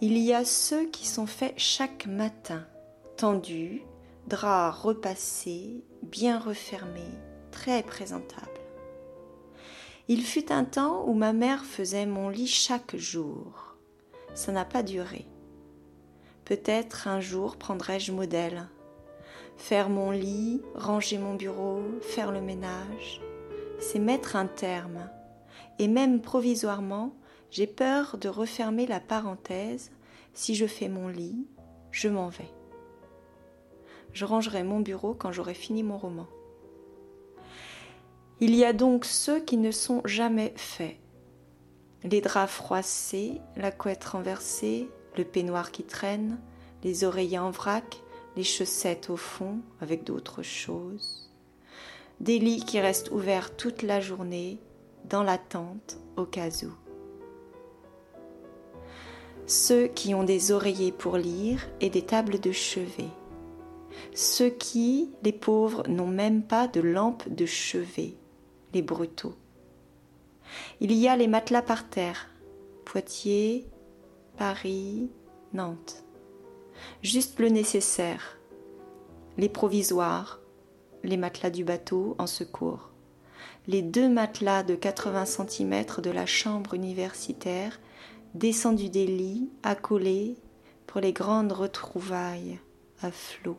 Il y a ceux qui sont faits chaque matin, tendus, draps repassés, bien refermés, très présentables. Il fut un temps où ma mère faisait mon lit chaque jour. Ça n'a pas duré. Peut-être un jour prendrai-je modèle. Faire mon lit, ranger mon bureau, faire le ménage, c'est mettre un terme. Et même provisoirement, j'ai peur de refermer la parenthèse. Si je fais mon lit, je m'en vais. Je rangerai mon bureau quand j'aurai fini mon roman. Il y a donc ceux qui ne sont jamais faits. Les draps froissés, la couette renversée, le peignoir qui traîne, les oreillers en vrac, les chaussettes au fond avec d'autres choses. Des lits qui restent ouverts toute la journée, dans l'attente au cas où. Ceux qui ont des oreillers pour lire et des tables de chevet. Ceux qui, les pauvres, n'ont même pas de lampe de chevet les brutaux. Il y a les matelas par terre, Poitiers, Paris, Nantes. Juste le nécessaire, les provisoires, les matelas du bateau en secours, les deux matelas de 80 cm de la chambre universitaire descendus des lits, accolés pour les grandes retrouvailles à flot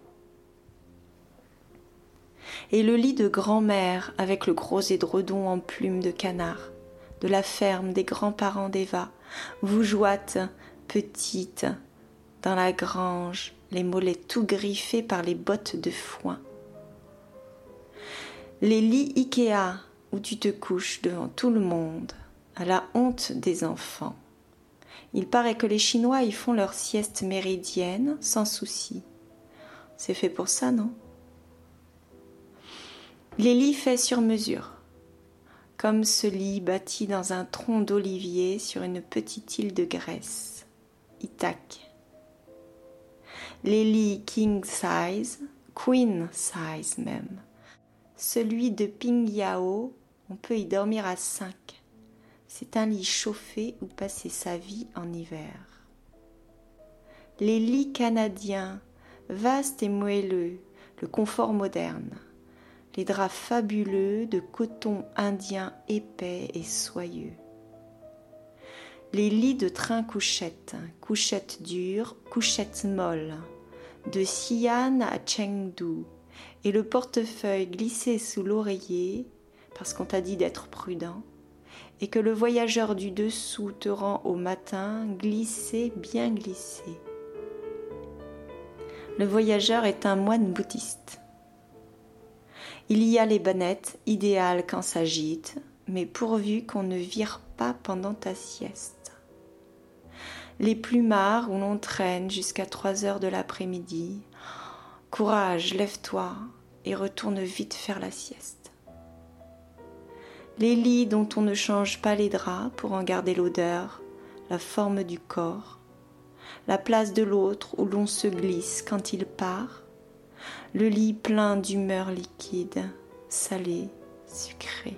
et le lit de grand-mère avec le gros édredon en plumes de canard, de la ferme des grands-parents d'Eva, vous joîtes, petite, dans la grange, les mollets tout griffés par les bottes de foin. Les lits Ikea où tu te couches devant tout le monde, à la honte des enfants. Il paraît que les Chinois y font leur sieste méridienne sans souci. C'est fait pour ça, non? Les lits faits sur mesure, comme ce lit bâti dans un tronc d'olivier sur une petite île de Grèce, Ithaque. Les lits king size, queen size même. Celui de Pingyao, on peut y dormir à cinq. C'est un lit chauffé où passer sa vie en hiver. Les lits canadiens, vastes et moelleux, le confort moderne les draps fabuleux de coton indien épais et soyeux. Les lits de train couchettes, couchettes dures, couchettes molles, de Xi'an à Chengdu, et le portefeuille glissé sous l'oreiller, parce qu'on t'a dit d'être prudent, et que le voyageur du dessous te rend au matin glissé, bien glissé. Le voyageur est un moine bouddhiste. Il y a les bannettes, idéales quand s'agite, mais pourvu qu'on ne vire pas pendant ta sieste. Les plumards où l'on traîne jusqu'à trois heures de l'après-midi. Courage, lève-toi et retourne vite faire la sieste. Les lits dont on ne change pas les draps pour en garder l'odeur, la forme du corps, la place de l'autre où l'on se glisse quand il part, le lit plein d'humeur liquide, salée, sucrée.